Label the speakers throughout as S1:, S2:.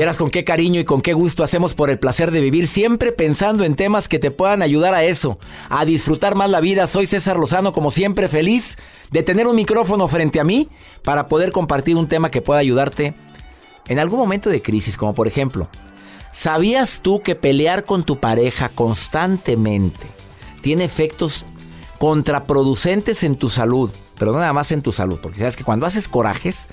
S1: Vieras con qué cariño y con qué gusto hacemos por el placer de vivir, siempre pensando en temas que te puedan ayudar a eso, a disfrutar más la vida. Soy César Lozano, como siempre, feliz de tener un micrófono frente a mí para poder compartir un tema que pueda ayudarte en algún momento de crisis, como por ejemplo, ¿sabías tú que pelear con tu pareja constantemente tiene efectos contraproducentes en tu salud? Pero no nada más en tu salud, porque sabes que cuando haces corajes,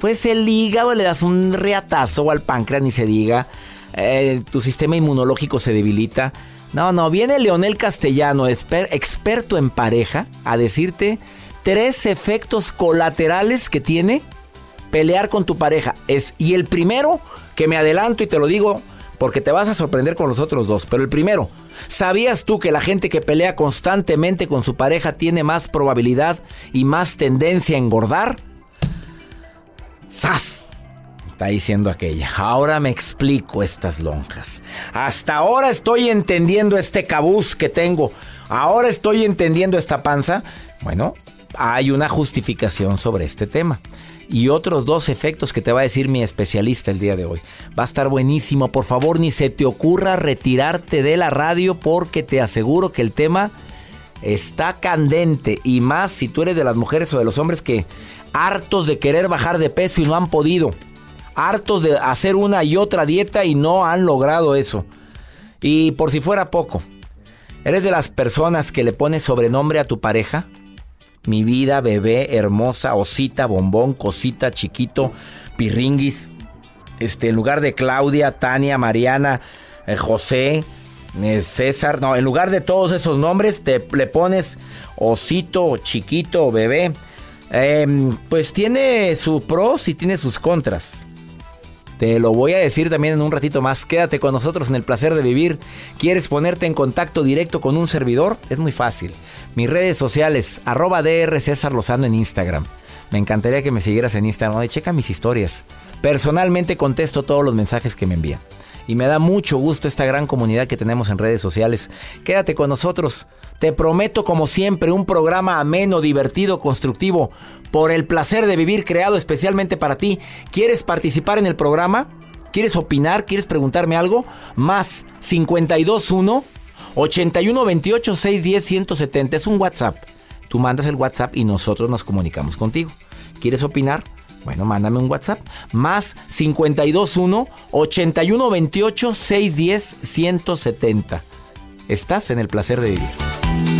S1: pues el hígado le das un reatazo al páncreas, ni se diga. Eh, tu sistema inmunológico se debilita. No, no, viene Leonel Castellano, experto en pareja, a decirte tres efectos colaterales que tiene pelear con tu pareja. Es, y el primero, que me adelanto y te lo digo porque te vas a sorprender con los otros dos, pero el primero, ¿sabías tú que la gente que pelea constantemente con su pareja tiene más probabilidad y más tendencia a engordar? ¡Sas! Está diciendo aquella. Ahora me explico estas lonjas. Hasta ahora estoy entendiendo este cabuz que tengo. Ahora estoy entendiendo esta panza. Bueno, hay una justificación sobre este tema. Y otros dos efectos que te va a decir mi especialista el día de hoy. Va a estar buenísimo. Por favor, ni se te ocurra retirarte de la radio porque te aseguro que el tema está candente. Y más si tú eres de las mujeres o de los hombres que hartos de querer bajar de peso y no han podido, hartos de hacer una y otra dieta y no han logrado eso. Y por si fuera poco, ¿eres de las personas que le pones sobrenombre a tu pareja? Mi vida, bebé, hermosa, osita, bombón, cosita, chiquito, pirringuis. Este, en lugar de Claudia, Tania, Mariana, eh, José, César, no, en lugar de todos esos nombres, te le pones osito, chiquito, bebé. Em, pues tiene sus pros y tiene sus contras. Te lo voy a decir también en un ratito más. Quédate con nosotros en el placer de vivir. ¿Quieres ponerte en contacto directo con un servidor? Es muy fácil. Mis redes sociales, arroba DR César Lozano en Instagram. Me encantaría que me siguieras en Instagram. checa mis historias. Personalmente contesto todos los mensajes que me envían. Y me da mucho gusto esta gran comunidad que tenemos en redes sociales. Quédate con nosotros. Te prometo, como siempre, un programa ameno, divertido, constructivo, por el placer de vivir, creado especialmente para ti. ¿Quieres participar en el programa? ¿Quieres opinar? ¿Quieres preguntarme algo? Más 521 8128 610 170. Es un WhatsApp. Tú mandas el WhatsApp y nosotros nos comunicamos contigo. ¿Quieres opinar? Bueno, mándame un WhatsApp. Más 521 8128 610 170. Estás en el placer de vivir.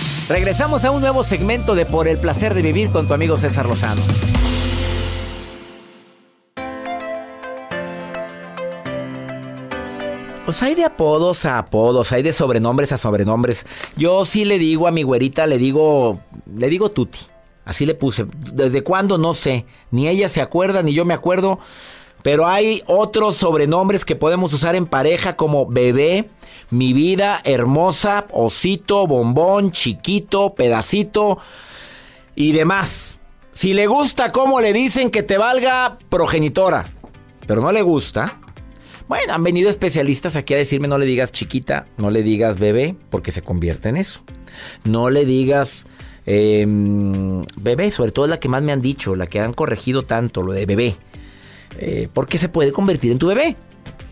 S1: Regresamos a un nuevo segmento de Por el placer de vivir con tu amigo César Lozano. Pues hay de apodos a apodos, hay de sobrenombres a sobrenombres. Yo sí le digo a mi güerita, le digo, le digo Tuti. Así le puse. ¿Desde cuándo? No sé. Ni ella se acuerda, ni yo me acuerdo. Pero hay otros sobrenombres que podemos usar en pareja como bebé, mi vida, hermosa, osito, bombón, chiquito, pedacito y demás. Si le gusta cómo le dicen que te valga progenitora, pero no le gusta, bueno, han venido especialistas aquí a decirme no le digas chiquita, no le digas bebé, porque se convierte en eso. No le digas em, bebé, sobre todo la que más me han dicho, la que han corregido tanto, lo de bebé. Eh, porque se puede convertir en tu bebé.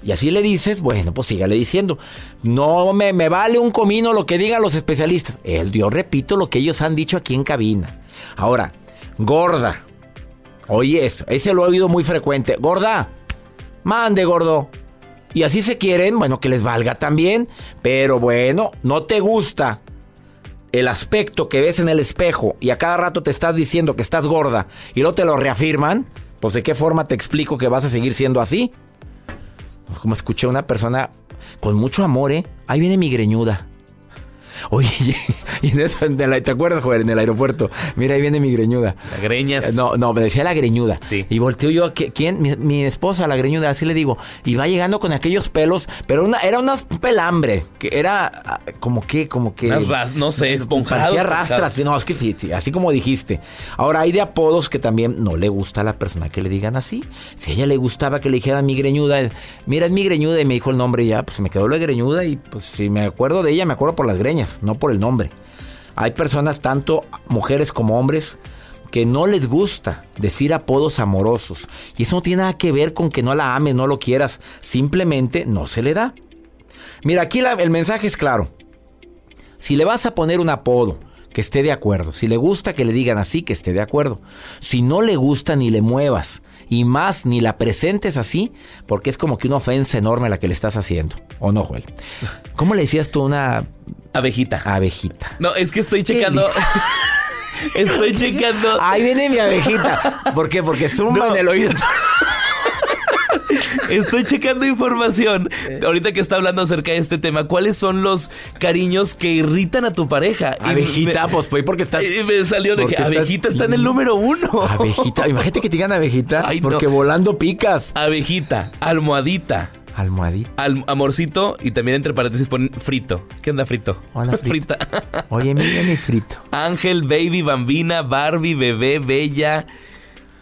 S1: Y así le dices, bueno, pues sígale diciendo. No me, me vale un comino lo que digan los especialistas. El, yo repito lo que ellos han dicho aquí en cabina. Ahora, gorda. Oye, eso, ese lo he oído muy frecuente. Gorda, mande, gordo. Y así se quieren, bueno, que les valga también. Pero bueno, no te gusta el aspecto que ves en el espejo y a cada rato te estás diciendo que estás gorda y no te lo reafirman. Pues de qué forma te explico que vas a seguir siendo así. Como escuché a una persona con mucho amor, ¿eh? Ahí viene mi greñuda. Oye, y en eso, ¿te acuerdas, joder, en el aeropuerto? Mira, ahí viene mi greñuda.
S2: La greñas.
S1: No, no, me decía la greñuda.
S2: Sí.
S1: Y volteo yo, ¿quién? Mi, mi esposa, la greñuda, así le digo. Y va llegando con aquellos pelos, pero una, era una pelambre, que era ah, como que, como que...
S2: Unas ras- no sé, esponjado.
S1: Parecía rastras, no, es que sí, sí, así como dijiste. Ahora hay de apodos que también no le gusta a la persona que le digan así. Si a ella le gustaba que le dijeran mi greñuda, mira, es mi greñuda y me dijo el nombre y ya, pues me quedó la greñuda y pues si me acuerdo de ella, me acuerdo por las greñas, no por el nombre. Hay personas, tanto mujeres como hombres, que no les gusta decir apodos amorosos. Y eso no tiene nada que ver con que no la ames, no lo quieras. Simplemente no se le da. Mira, aquí el mensaje es claro. Si le vas a poner un apodo, que esté de acuerdo. Si le gusta que le digan así, que esté de acuerdo. Si no le gusta, ni le muevas. Y más, ni la presentes así, porque es como que una ofensa enorme la que le estás haciendo. ¿O no, Joel? ¿Cómo le decías tú una
S2: Abejita.
S1: abejita?
S2: No, es que estoy checando. estoy checando.
S1: Ahí viene mi abejita. ¿Por qué? Porque zumba
S2: No.
S1: en el oído.
S2: Estoy checando información. Ahorita que está hablando acerca de este tema, ¿cuáles son los cariños que irritan a tu pareja? Y
S1: Abejita,
S2: me-
S1: pues, pues porque estás.
S2: Y me salió de que
S1: estás-
S2: abejita está en el número uno.
S1: Abejita, imagínate que te digan abejita,
S2: Ay, no.
S1: porque volando picas.
S2: Abejita, almohadita,
S1: Almohadita.
S2: al- amorcito y también entre paréntesis ponen frito. ¿Qué onda frito?
S1: Hola, frito.
S2: Frita.
S1: Oye, mira mi frito.
S2: Ángel, baby, bambina, Barbie, bebé, bella.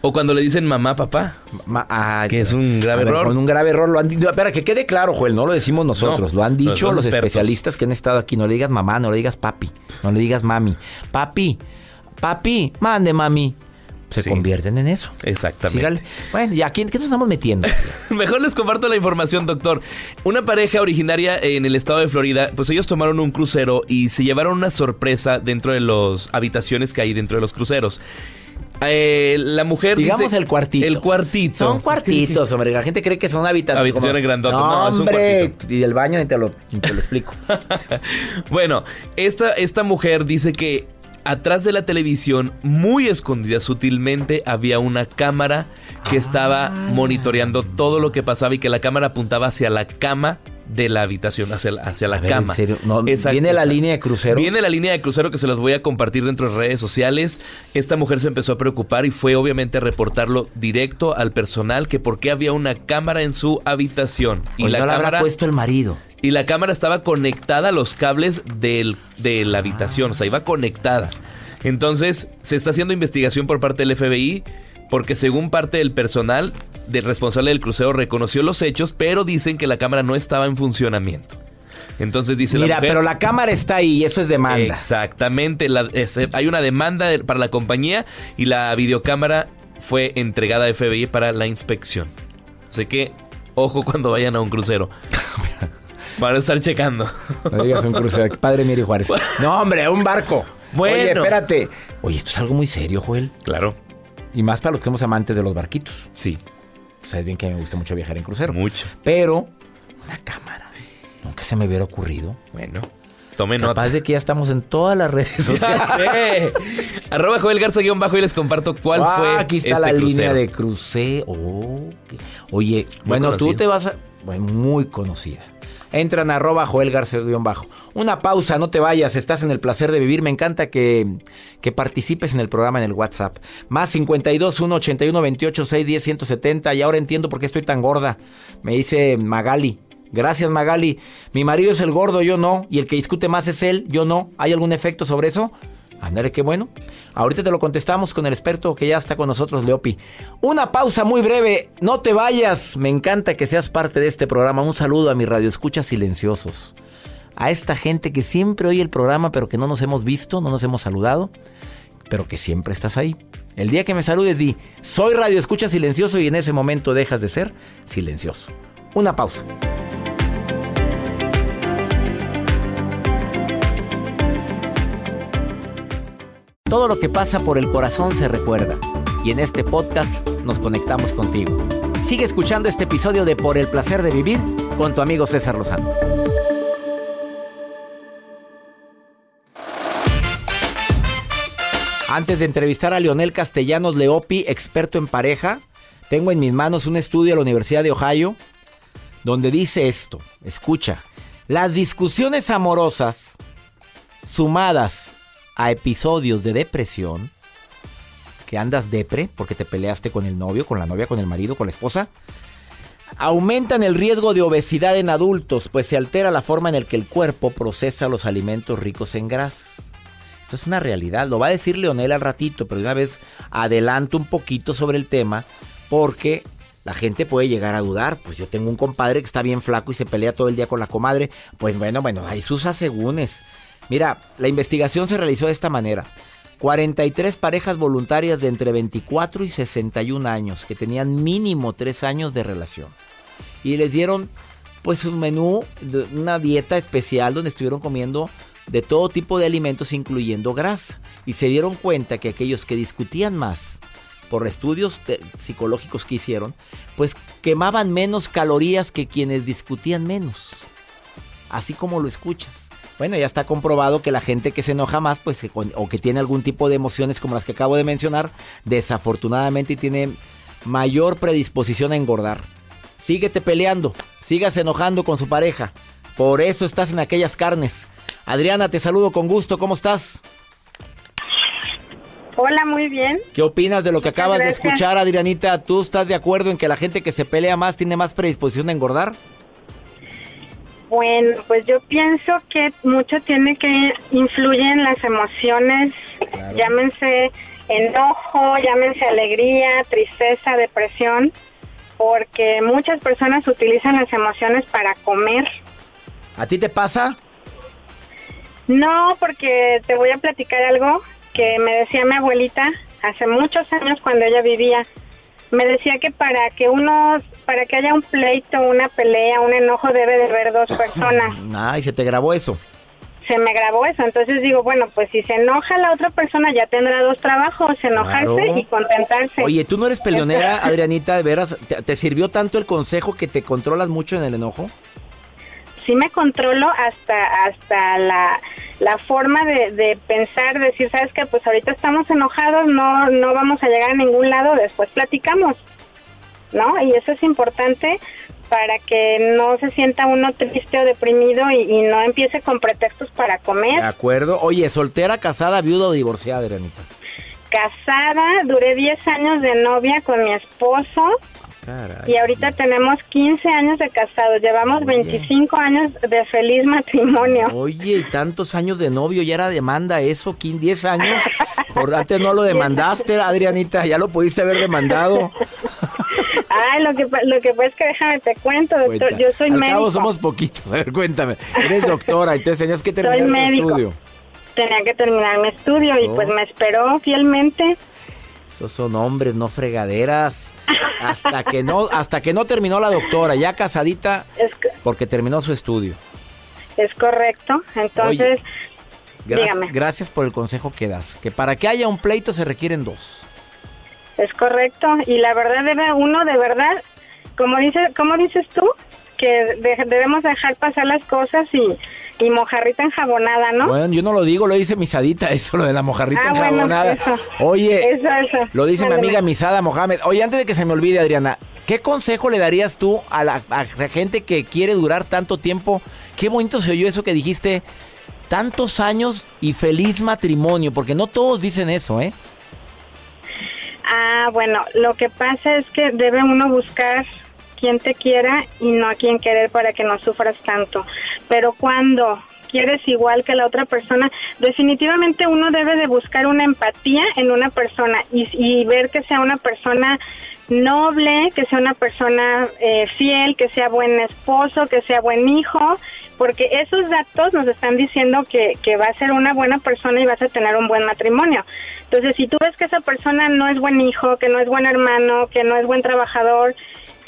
S2: O cuando le dicen mamá, papá.
S1: Ma-
S2: Que es un grave
S1: ver,
S2: error.
S1: Con un grave error lo han dicho. Espera, que quede claro, Joel, no lo decimos nosotros,
S2: No,
S1: lo han dicho
S2: los
S1: especialistas que han estado aquí. No le digas mamá, no le digas papi, no le digas mami. Papi, papi, mande mami. Se
S2: Sí.
S1: convierten en eso.
S2: Exactamente.
S1: Sígale. Bueno, ya, ¿qué, qué nos estamos metiendo?
S2: Mejor les comparto la información, doctor. Una pareja originaria en el estado de Florida, pues ellos tomaron un crucero y se llevaron una sorpresa dentro de las habitaciones que hay dentro de los cruceros. Eh, la mujer
S1: Digamos
S2: dice-
S1: el cuartito.
S2: El cuartito.
S1: Son cuartitos, hombre. La gente cree que son habitaciones.
S2: Habitaciones grandotas.
S1: No,
S2: No, es un
S1: hombre.
S2: cuartito.
S1: Y el baño ni te lo, ni te lo explico.
S2: Bueno, esta, esta mujer dice que atrás de la televisión, muy escondida sutilmente, había una cámara que estaba monitoreando todo lo que pasaba y que la cámara apuntaba hacia la cama de la habitación hacia, la- hacia la
S1: ver,
S2: cama.
S1: en serio, no, ¿Viene la línea de cruceros?
S2: Viene la línea de crucero que se los voy a compartir dentro de redes sociales. Esta mujer se empezó a preocupar y fue obviamente a reportarlo directo al personal que por qué había una cámara en su habitación. Y
S1: Pues
S2: la
S1: no la habrá
S2: cámara
S1: puesto el marido.
S2: y la cámara estaba conectada a los cables del, de la habitación, o sea, iba conectada. Entonces, se está haciendo investigación por parte del FBI porque según parte del personal del responsable del crucero reconoció los hechos, pero dicen que la cámara no estaba en funcionamiento. Entonces dice
S1: Mira,
S2: la mujer,
S1: pero la cámara está ahí eso es demanda.
S2: Exactamente, la- es- hay una demanda de- para la compañía y la videocámara fue entregada a FBI para la inspección. Así que, ojo cuando vayan a un crucero. Van a estar checando.
S1: No digas un crucero. Padre Miri Juárez. No, hombre, un barco.
S2: Bueno.
S1: Oye, espérate. Oye, esto es algo muy serio, Joel.
S2: Claro,
S1: Y más para los que somos amantes de los barquitos.
S2: sí,
S1: Sabes bien que a mí me gusta mucho viajar en crucero.
S2: mucho.
S1: Pero, una cámara. Nunca se me hubiera ocurrido.
S2: Bueno, tome nota.
S1: Capaz de que ya estamos en todas las redes sociales.
S2: Arroba Joel Garza guion bajo y les comparto cuál
S1: Ah,
S2: fue
S1: aquí está
S2: este
S1: la
S2: crucero.
S1: línea de crucero. Oh, Oye, bueno, tú te vas a... Bueno, muy conocida. Entran a arroba Joel Garza guion bajo. Una pausa, no te vayas, estás en el placer de vivir. Me encanta que, que participes en el programa en el WhatsApp. Más 52 1 81 28 6 10 170. Y ahora entiendo por qué estoy tan gorda. Me dice Magali. Gracias Magali. Mi marido es el gordo, yo no. Y el que discute más es él, yo no. ¿Hay algún efecto sobre eso? Ándale, qué bueno. Ahorita te lo contestamos con el experto que ya está con nosotros, Leopi. Una pausa muy breve. No te vayas. Me encanta que seas parte de este programa. Un saludo a mi radio escucha silenciosos. A esta gente que siempre oye el programa, pero que no nos hemos visto, no nos hemos saludado, pero que siempre estás ahí. El día que me saludes, di, soy radio escucha silencioso y en ese momento dejas de ser silencioso. Una pausa. Todo lo que pasa por el corazón se recuerda y en este podcast nos conectamos contigo. Sigue escuchando este episodio de Por el placer de vivir con tu amigo César Lozano. Antes de entrevistar a Leonel Castellanos Leopi, experto en pareja, tengo en mis manos un estudio de la Universidad de Ohio donde dice esto, escucha, las discusiones amorosas sumadas a episodios de depresión, que andas depre porque te peleaste con el novio, con la novia, con el marido, con la esposa, aumentan el riesgo de obesidad en adultos, pues se altera la forma en la que el cuerpo procesa los alimentos ricos en grasas. Esto es una realidad, lo va a decir Leonel al ratito, pero de una vez adelanto un poquito sobre el tema, porque la gente puede llegar a dudar. Pues yo tengo un compadre que está bien flaco y se pelea todo el día con la comadre. Pues bueno, bueno, hay sus asegúnes. Mira, la investigación se realizó de esta manera. 43 parejas voluntarias de entre 24 y 61 años que tenían mínimo 3 años de relación. Y les dieron pues un menú, una dieta especial donde estuvieron comiendo de todo tipo de alimentos incluyendo grasa. Y se dieron cuenta que aquellos que discutían más por estudios psicológicos que hicieron, pues quemaban menos calorías que quienes discutían menos. Así como lo escuchas. Bueno, ya está comprobado que la gente que se enoja más, pues, o que tiene algún tipo de emociones como las que acabo de mencionar, desafortunadamente tiene mayor predisposición a engordar. Síguete peleando, sigas enojando con su pareja. Por eso estás en aquellas carnes. Adriana, te saludo con gusto. ¿Cómo estás?
S3: Hola, muy bien.
S1: ¿Qué opinas de lo que
S3: Muchas
S1: acabas de escuchar, Adrianita? ¿Tú estás de acuerdo en que la gente que se pelea más tiene más predisposición a engordar?
S3: Bueno, pues yo pienso que mucho tiene que influyen las emociones, llámense enojo, llámense alegría, tristeza, depresión, porque muchas personas utilizan las emociones para comer.
S1: ¿A ti te pasa?
S3: No, porque te voy a platicar algo que me decía mi abuelita hace muchos años cuando ella vivía. Me decía que para que uno, para que haya un pleito, una pelea, un enojo debe de haber dos personas.
S1: Ay, se te grabó eso.
S3: Se me grabó eso, entonces digo, bueno, pues si se enoja la otra persona ya tendrá dos trabajos, enojarse
S1: Claro.
S3: y contentarse.
S1: Oye, ¿tú no eres peleonera, Adrianita? ¿De veras? ¿Te, te sirvió tanto el consejo que te controlas mucho en el enojo?
S3: Sí me controlo hasta hasta la, la forma de, de pensar, decir, sabes que pues ahorita estamos enojados, no no vamos a llegar a ningún lado, después platicamos, ¿no? Y eso es importante para que no se sienta uno triste o deprimido y, y no empiece con pretextos para
S1: De
S3: comer.
S1: acuerdo. Oye, soltera, casada, viuda o divorciada, Adrianita.
S3: Casada, duré 10 años de novia con mi esposo
S1: Caray.
S3: y ahorita tenemos 15 años de casados. Llevamos 25 años de feliz matrimonio.
S1: Oye, y tantos años de novio, ya era demanda eso, ¿quién? 10 años. Por antes no lo demandaste, Adrianita, ya lo pudiste haber demandado.
S3: Ay, lo que, lo que pasa es que déjame te cuento, doctor.
S1: Cuenta.
S3: Yo soy
S1: Al
S3: médico.
S1: cabo somos poquitos. A ver, cuéntame. Eres doctora, entonces tenías que
S3: Soy
S1: terminar tu
S3: médico.
S1: estudio.
S3: Tenía que terminar mi estudio y pues me esperó fielmente.
S1: Esos son hombres, no fregaderas. Hasta que no, hasta que no terminó la doctora, ya casadita, porque terminó su estudio.
S3: es correcto. Entonces,
S1: Gra-
S3: Dígame.
S1: Gracias por el consejo que das. Que para que haya un pleito se requieren dos.
S3: es correcto. Y la verdad uno de verdad, como dice, como dices tú, que de- debemos dejar pasar las cosas y, y mojarrita enjabonada, ¿no?
S1: Bueno, yo no lo digo, lo dice Misadita, eso, lo de la mojarrita
S3: Ah, bueno,
S1: enjabonada.
S3: eso.
S1: Oye,
S3: Eso, eso.
S1: lo dice mi amiga Misada Mohamed. Oye, antes de que se me olvide, Adriana, ¿qué consejo le darías tú a la, a la gente que quiere durar tanto tiempo? Qué bonito se oyó eso que dijiste, tantos años y feliz matrimonio, porque no todos dicen eso, ¿eh?
S3: Ah, bueno, lo que pasa es que debe uno buscar quien te quiera y no a quien querer para que no sufras tanto. Pero cuando quieres igual que la otra persona, definitivamente uno debe de buscar una empatía en una persona y, ver que sea una persona noble, que sea una persona eh, fiel, que sea buen esposo, que sea buen hijo, porque esos datos nos están diciendo que, que va a ser una buena persona y vas a tener un buen matrimonio. Entonces, si tú ves que esa persona no es buen hijo, que no es buen hermano, que no es buen trabajador,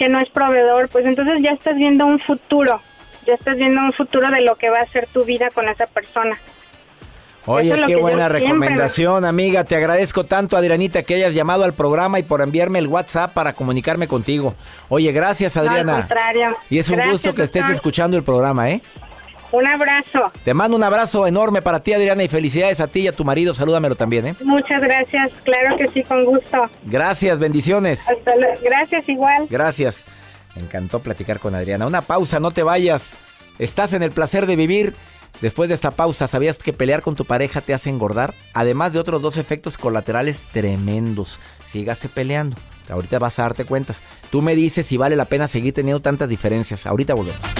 S3: que no es proveedor, pues entonces ya estás viendo un futuro, ya estás viendo un futuro de lo que va a ser tu vida con esa persona.
S1: Oye,
S3: es
S1: qué buena
S3: siempre-
S1: recomendación, amiga. Te agradezco tanto, Adrianita, que hayas llamado al programa y por enviarme el WhatsApp para comunicarme contigo. Oye, gracias,
S3: No, al
S1: Adriana.
S3: contrario.
S1: y es un gusto que estés
S3: doctor.
S1: escuchando el programa, ¿eh?
S3: Un abrazo.
S1: Te mando un abrazo enorme para ti, Adriana, y felicidades a ti y a tu marido. Salúdamelo también, ¿eh?
S3: Muchas gracias. Claro que sí, con gusto.
S1: Gracias, bendiciones.
S3: Hasta luego. Gracias igual.
S1: Gracias. Me encantó platicar con Adriana. Una pausa, no te vayas. Estás en el placer de vivir. Después de esta pausa, ¿sabías que pelear con tu pareja te hace engordar? Además de otros dos efectos colaterales tremendos. Sígase peleando. Ahorita vas a darte cuentas. Tú me dices si vale la pena seguir teniendo tantas diferencias. Ahorita volvemos.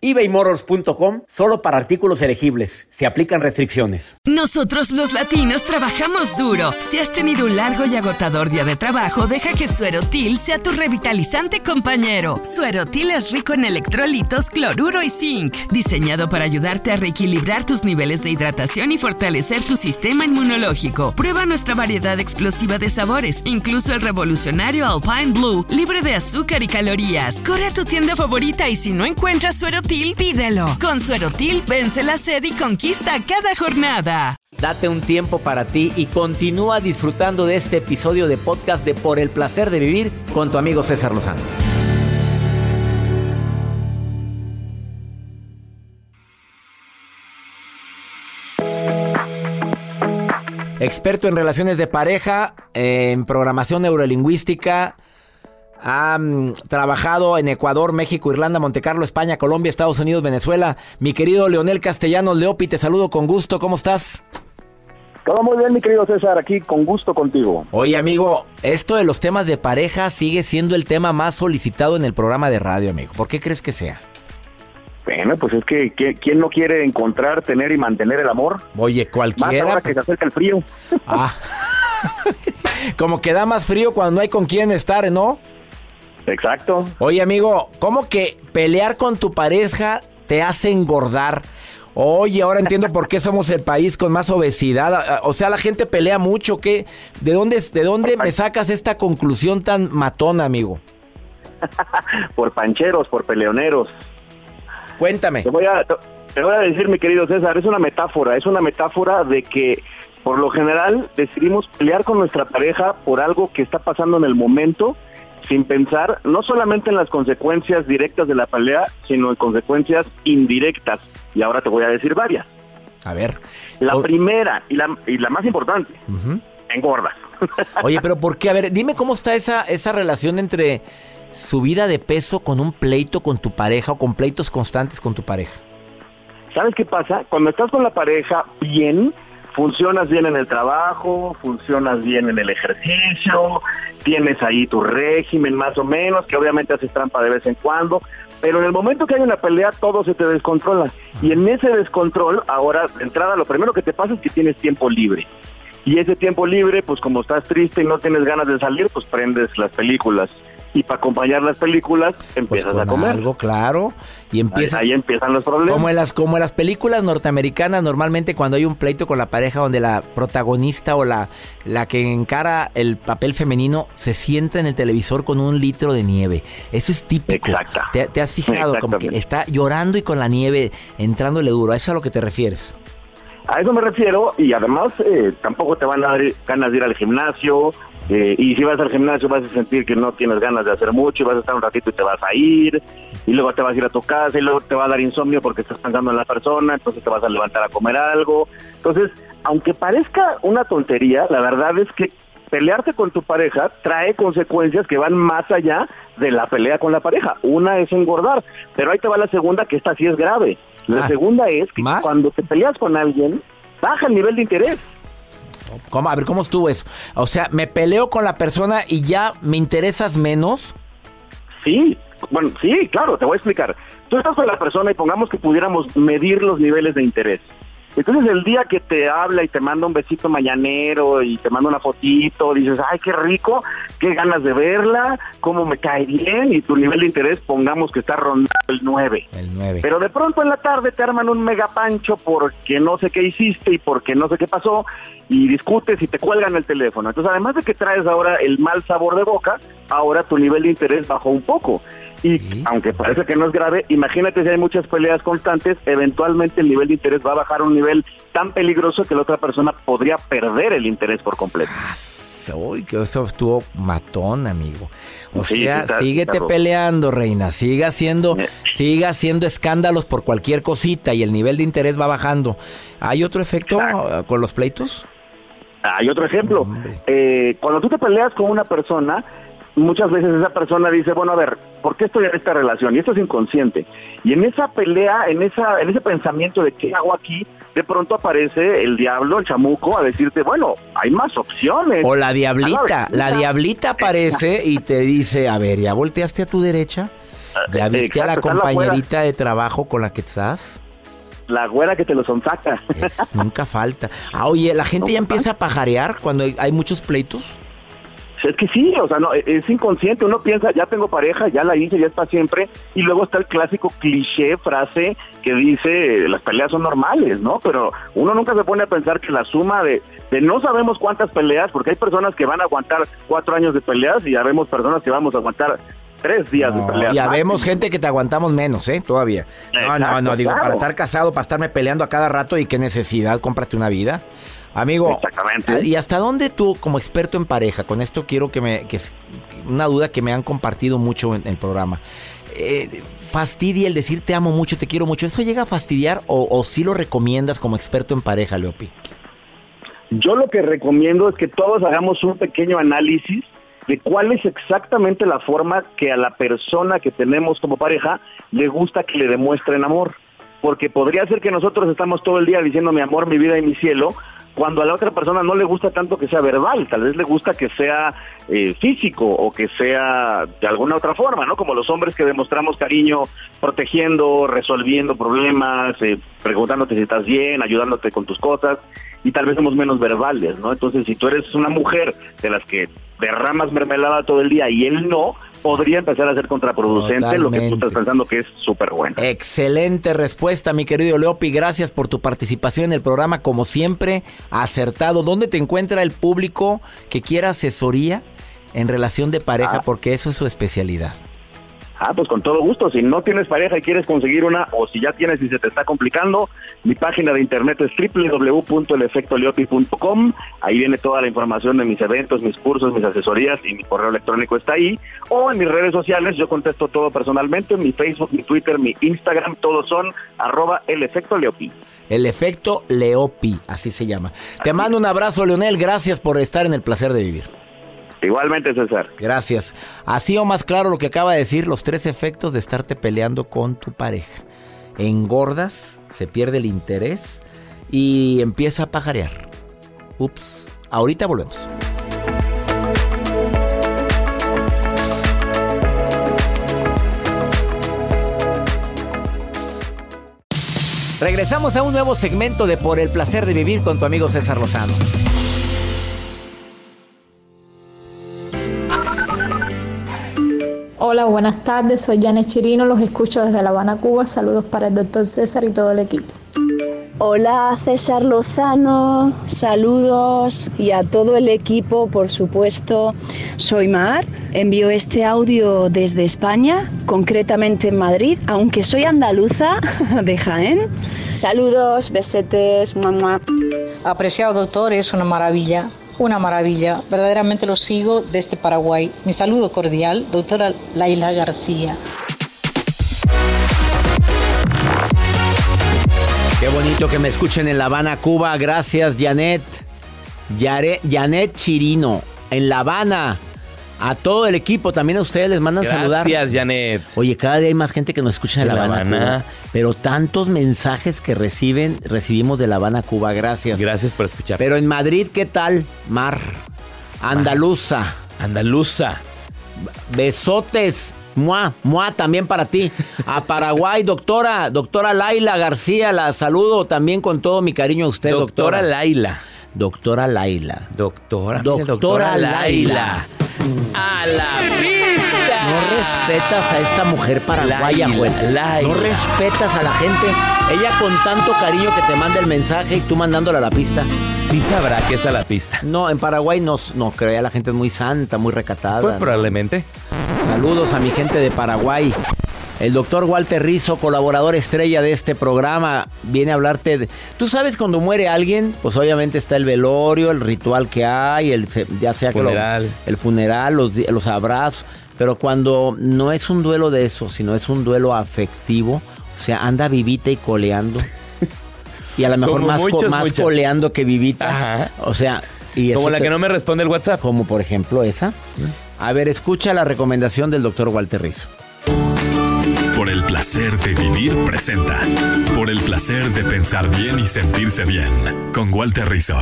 S1: ebaymotors.com solo para artículos elegibles. Se aplican restricciones.
S4: Nosotros los latinos trabajamos duro. Si has tenido un largo y agotador día de trabajo, deja que Suerotil sea tu revitalizante compañero. Suerotil es rico en electrolitos, cloruro y zinc, diseñado para ayudarte a reequilibrar tus niveles de hidratación y fortalecer tu sistema inmunológico. Prueba nuestra variedad explosiva de sabores, incluso el revolucionario Alpine Blue, libre de azúcar y calorías. Corre a tu tienda favorita y si no encuentras Suerotil, pídelo. Con Suerotil, vence la sed y conquista cada jornada.
S1: Date un tiempo para ti y continúa disfrutando de este episodio de podcast de Por el placer de vivir con tu amigo César Lozano. Experto en relaciones de pareja, en programación neurolingüística, ha trabajado en Ecuador, México, Irlanda, Montecarlo, España, Colombia, Estados Unidos, Venezuela. Mi querido Leonel Castellanos Leopi, te saludo con gusto. ¿Cómo estás?
S5: Todo muy bien, mi querido César, aquí con gusto contigo.
S1: Oye, amigo, esto de los temas de pareja sigue siendo el tema más solicitado en el programa de radio, amigo. ¿Por qué crees que sea?
S5: Bueno, pues es que ¿qui- ¿quién no quiere encontrar, tener y mantener el amor?
S1: Oye,
S5: Más
S1: cualquiera.
S5: ahora que se acerca el frío.
S1: Ah. Como que da más frío cuando no hay con quién estar, ¿no?
S5: Exacto.
S1: Oye, amigo, ¿cómo que pelear con tu pareja te hace engordar? Oye, ahora entiendo por qué somos el país con más obesidad. Ah, O sea, la gente pelea mucho. ¿Qué? ¿De dónde, ¿De dónde me sacas esta conclusión tan matona, amigo?
S5: por pancheros, por peleoneros.
S1: Cuéntame.
S5: Te voy, a, te voy a decir, mi querido César, es una metáfora, es una metáfora de que por lo general decidimos pelear con nuestra pareja por algo que está pasando en el momento sin pensar no solamente en las consecuencias directas de la pelea, sino en consecuencias indirectas. Y ahora te voy a decir varias.
S1: A ver.
S5: La primera y la, y la más importante, engordas.
S1: Oye, pero ¿por qué? A ver, dime cómo está esa, esa relación entre subida de peso con un pleito con tu pareja o con pleitos constantes con tu pareja.
S5: ¿Sabes qué pasa? Cuando estás con la pareja bien, funcionas bien en el trabajo, funcionas bien en el ejercicio, tienes ahí tu régimen más o menos, que obviamente haces trampa de vez en cuando, pero en el momento que hay una pelea todo se te descontrola. Y en ese descontrol, ahora de entrada, lo primero que te pasa es que tienes tiempo libre. Y ese tiempo libre, pues como estás triste y no tienes ganas de salir, pues prendes las películas y para acompañar las películas empiezas
S1: Pues
S5: a comer.
S1: Algo claro. Y empiezas.
S5: Ahí, ahí empiezan los problemas.
S1: Como en, las, como en las películas norteamericanas, normalmente cuando hay un pleito con la pareja donde la protagonista o la, la que encara el papel femenino se sienta en el televisor con un litro de nieve. Eso es típico.
S5: Exacto.
S1: ¿Te, te has fijado? Como que está llorando y con la nieve entrándole duro. ¿A eso es a lo que te refieres?
S5: A eso me refiero y además eh, tampoco te van a dar ganas de ir al gimnasio eh, y si vas al gimnasio vas a sentir que no tienes ganas de hacer mucho y vas a estar un ratito y te vas a ir y luego te vas a ir a tu casa y luego te va a dar insomnio porque estás pensando en la persona, entonces te vas a levantar a comer algo. Entonces, aunque parezca una tontería, la verdad es que pelearte con tu pareja trae consecuencias que van más allá de la pelea con la pareja. Una es engordar, pero ahí te va la segunda que esta sí es grave. La
S1: Ah,
S5: segunda es que cuando te peleas con alguien, baja el nivel de interés.
S1: ¿Cómo? A ver, ¿cómo estuvo eso? O sea, me peleo con la persona y ya me interesas menos.
S5: Sí, bueno, sí, claro, te voy a explicar. Tú estás con la persona y pongamos que pudiéramos medir los niveles de interés. Entonces el día que te habla y te manda un besito mañanero y te manda una fotito, dices, ay, qué rico, qué ganas de verla, cómo me cae bien y tu nivel de interés pongamos que está rondando el 9.
S1: El 9.
S5: Pero de pronto en la tarde te arman un mega pancho porque no sé qué hiciste y porque no sé qué pasó y discutes y te cuelgan el teléfono. Entonces, además de que traes ahora el mal sabor de boca, ahora tu nivel de interés bajó un poco. Y aunque parece que no es grave, imagínate si hay muchas peleas constantes, eventualmente el nivel de interés va a bajar a un nivel tan peligroso que la otra persona podría perder el interés por completo.
S1: Uy, que eso estuvo matón, amigo. O
S5: Sí,
S1: sea,
S5: está-
S1: síguete
S5: está
S1: peleando, reina. Siga haciendo, siga haciendo escándalos por cualquier cosita y el nivel de interés va bajando. ¿Hay otro efecto eh, con los pleitos?
S5: Hay otro ejemplo. Eh, cuando tú te peleas con una persona, muchas veces esa persona dice, bueno, a ver, ¿por qué estoy en esta relación? Y esto es inconsciente. Y en esa pelea, en esa, en ese pensamiento de qué hago aquí, de pronto aparece el diablo, el chamuco, a decirte, bueno, hay más opciones.
S1: O la diablita.
S5: Ah,
S1: La diablita aparece y te dice, a ver, ¿ya volteaste a tu derecha? ¿Ya viste a la compañerita de trabajo con la que estás?
S5: La güera que te lo sonsaca.
S1: Nunca falta. Ah, oye, ¿la gente ya empieza a pajarear cuando hay, hay muchos pleitos?
S5: Es que sí, o sea, no, e, es inconsciente. Uno piensa, ya tengo pareja, ya la hice, ya está siempre. Y luego está el clásico cliché, frase que dice, las peleas son normales, ¿no? Pero uno nunca se pone a pensar que la suma de, de no sabemos cuántas peleas, porque hay personas que van a aguantar cuatro años de peleas y ya vemos personas que vamos a aguantar tres días de peleas.
S1: ya vemos gente que te aguantamos menos, ¿eh? Todavía. No, no, no, digo,
S5: claro.
S1: para estar casado, para estarme peleando a cada rato y qué necesidad, cómprate una vida. Amigo,
S5: Exactamente.
S1: ¿y hasta dónde tú, como experto en pareja, con esto quiero que me, que es una duda que me han compartido mucho en el programa, eh, fastidia el decir te amo mucho, te quiero mucho, ¿eso llega a fastidiar o, o sí lo recomiendas como experto en pareja, Leopi?
S5: Yo lo que recomiendo es que todos hagamos un pequeño análisis de cuál es exactamente la forma que a la persona que tenemos como pareja le gusta que le demuestren amor. Porque podría ser que nosotros estamos todo el día diciendo mi amor, mi vida y mi cielo, cuando a la otra persona no le gusta tanto que sea verbal, tal vez le gusta que sea eh, físico o que sea de alguna otra forma, ¿no? Como los hombres que demostramos cariño protegiendo, resolviendo problemas, eh, preguntándote si estás bien, ayudándote con tus cosas, y tal vez somos menos verbales, ¿no? Entonces, si tú eres una mujer de las que derramas mermelada todo el día y él no, podría empezar a ser contraproducente lo que tú estás pensando que es súper bueno.
S1: Excelente respuesta, mi querido Leopi. Gracias por tu participación en el programa, como siempre, acertado. ¿Dónde te encuentra el público que quiera asesoría en relación de pareja?
S5: Ah.
S1: Porque eso es su especialidad.
S5: Ah, pues con todo gusto. Si no tienes pareja y quieres conseguir una, o si ya tienes y se te está complicando, mi página de internet es www.elefectoleopi.com. Ahí viene toda la información de mis eventos, mis cursos, mis asesorías y mi correo electrónico está ahí. O en mis redes sociales, yo contesto todo personalmente. Mi Facebook, mi Twitter, mi Instagram, todos son arroba el efecto Leopi.
S1: El efecto Leopi, así se llama. Te mando un abrazo, Leonel. Gracias por estar en el placer de vivir.
S5: Igualmente, César.
S1: Gracias. Así o más claro lo que acaba de decir, los tres efectos de estarte peleando con tu pareja. Engordas, se pierde el interés y empieza a pajarear. Ups, ahorita volvemos. Regresamos a un nuevo segmento de Por el placer de vivir con tu amigo César Lozano.
S6: Hola, buenas tardes. Soy Janet Chirino. Los escucho desde La Habana, Cuba. Saludos para el doctor César y todo el equipo.
S7: Hola César Lozano, saludos y a todo el equipo, por supuesto. Soy Mar, envío este audio desde España, concretamente en Madrid, aunque soy andaluza de Jaén. Saludos, besetes, mamá.
S8: Apreciado doctor, es una maravilla, una maravilla. Verdaderamente lo sigo desde Paraguay. Mi saludo cordial, doctora Laila García.
S1: Qué bonito que me escuchen en La Habana, Cuba. Gracias, Janet. Yare- Janet Chirino, en La Habana. A todo el equipo, también a ustedes les mandan saludar.
S2: Gracias, Janet.
S1: Oye, cada día hay más gente que nos escucha
S2: De
S1: La Habana,
S2: Habana.
S1: Cuba. Pero tantos mensajes que reciben, recibimos de La Habana, Cuba. Gracias.
S2: Gracias por escuchar.
S1: Pero en Madrid, ¿qué tal? Mar. Andaluza.
S2: Andaluza.
S1: Besotes. Mua, mua también para ti. A Paraguay, doctora, doctora Laila García, la saludo también con todo mi cariño a usted, doctora.
S2: Doctora Laila.
S1: Doctora Laila.
S2: Doctora.
S1: Doctora,
S2: doctora
S1: Laila.
S2: A la pista.
S1: No respetas a esta mujer paraguaya, güey. No respetas a la gente. Ella con tanto cariño que te manda el mensaje y tú mandándola a la pista.
S2: Sí sabrá que es a la pista.
S1: No, en Paraguay no, no creo, ya la gente es muy santa, muy recatada.
S2: Pues probablemente.
S1: Saludos a mi gente de Paraguay. El doctor Walter Rizzo, colaborador estrella de este programa, viene a hablarte de... Tú sabes cuando muere alguien, pues obviamente está el velorio, el ritual que hay, el ya sea que lo-
S2: Funeral.
S1: el funeral, los, abrazos, pero cuando no es un duelo de eso, sino es un duelo afectivo, o sea, anda vivita y coleando. Y a lo mejor
S2: Como
S1: más, co- más
S2: muchos.
S1: coleando que vivita.
S2: Ajá.
S1: O sea, y
S2: Como la
S1: te-
S2: que no me responde el WhatsApp.
S1: como por ejemplo esa. A ver, escucha la recomendación del doctor Walter Rizzo.
S9: Por el placer de vivir presenta. Por el placer de pensar bien y sentirse bien. Con Walter Rizzo.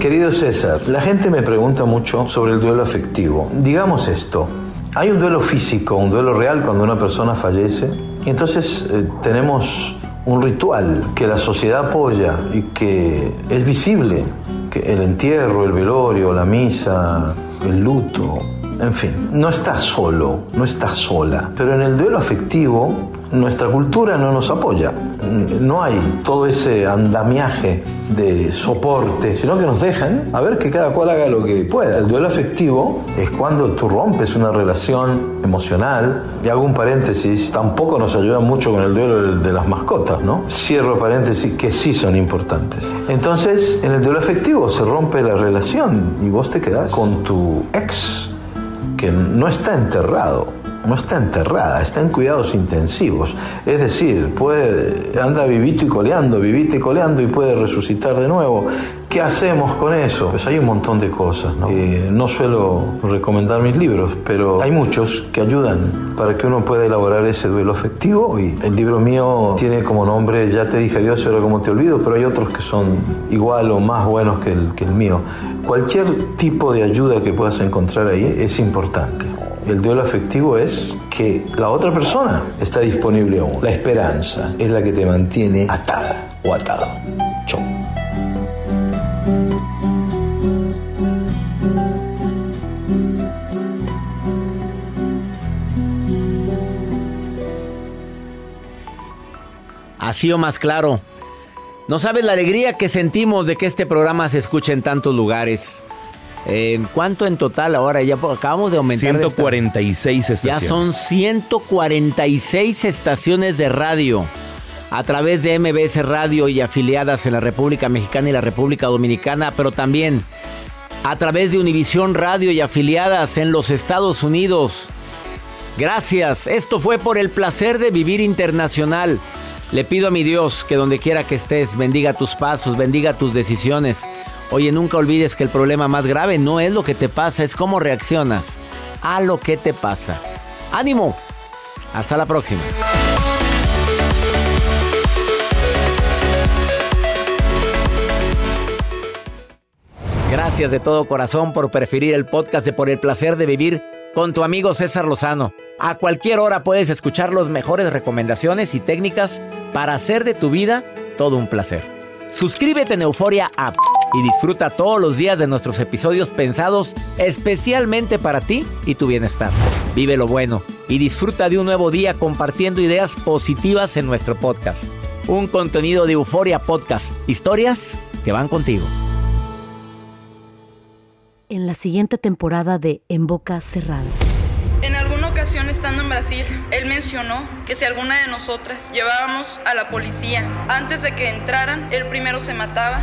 S10: Querido César, la gente me pregunta mucho sobre el duelo afectivo. Digamos esto, hay un duelo físico, un duelo real cuando una persona fallece, y entonces eh, tenemos un ritual que la sociedad apoya y que es visible, que el entierro, el velorio, la misa, el luto, en fin, no está solo, no está sola, pero en el duelo afectivo nuestra cultura no nos apoya. No hay todo ese andamiaje de soporte, sino que nos dejan a ver que cada cual haga lo que pueda. El duelo afectivo es cuando tú rompes una relación emocional, y hago un paréntesis, tampoco nos ayuda mucho con el duelo de- de las mascotas, ¿no? Cierro paréntesis que sí son importantes. Entonces, en el duelo afectivo se rompe la relación y vos te quedás con tu ex que no está enterrado, no está enterrada, está en cuidados intensivos. Es decir, puede, anda vivito y coleando, vivito y coleando y puede resucitar de nuevo. ¿Qué hacemos con eso? Pues hay un montón de cosas. ¿no? Eh, suelo recomendar mis libros, pero hay muchos que ayudan para que uno pueda elaborar ese duelo afectivo. Y el libro mío tiene como nombre Ya te dije adiós, ahora como te olvido, pero hay otros que son igual o más buenos que el, que el mío. Cualquier tipo de ayuda que puedas encontrar ahí es importante. El duelo afectivo es que la otra persona está disponible aún. La esperanza es la que te mantiene atada o atado. Chau.
S1: Así o más claro. No sabes la alegría que sentimos de que este programa se escuche en tantos lugares. ¿En cuánto en total ahora? Ya acabamos de aumentar.
S2: 146 estaciones.
S1: Ya son 146 estaciones de radio a través de MBS Radio y afiliadas en la República Mexicana y la República Dominicana, pero también a través de Univisión Radio y afiliadas en los Estados Unidos. Gracias, esto fue por el placer de vivir internacional. Le pido a mi Dios que donde quiera que estés, bendiga tus pasos, bendiga tus decisiones. Oye, nunca olvides que el problema más grave no es lo que te pasa, es cómo reaccionas a lo que te pasa. ¡Ánimo! Hasta la próxima. Gracias de todo corazón por preferir el podcast de Por el placer de vivir con tu amigo César Lozano. A cualquier hora puedes escuchar las mejores recomendaciones y técnicas para hacer de tu vida todo un placer. Suscríbete en Euforia App y disfruta todos los días de nuestros episodios pensados especialmente para ti y tu bienestar. Vive lo bueno y disfruta de un nuevo día compartiendo ideas positivas en nuestro podcast. Un contenido de Euforia Podcast, historias que van contigo.
S11: En la siguiente temporada de En Boca Cerrada.
S12: En alguna ocasión estando en Brasil, él mencionó que si alguna de nosotras llevábamos a la policía antes de que entraran, él primero se mataba.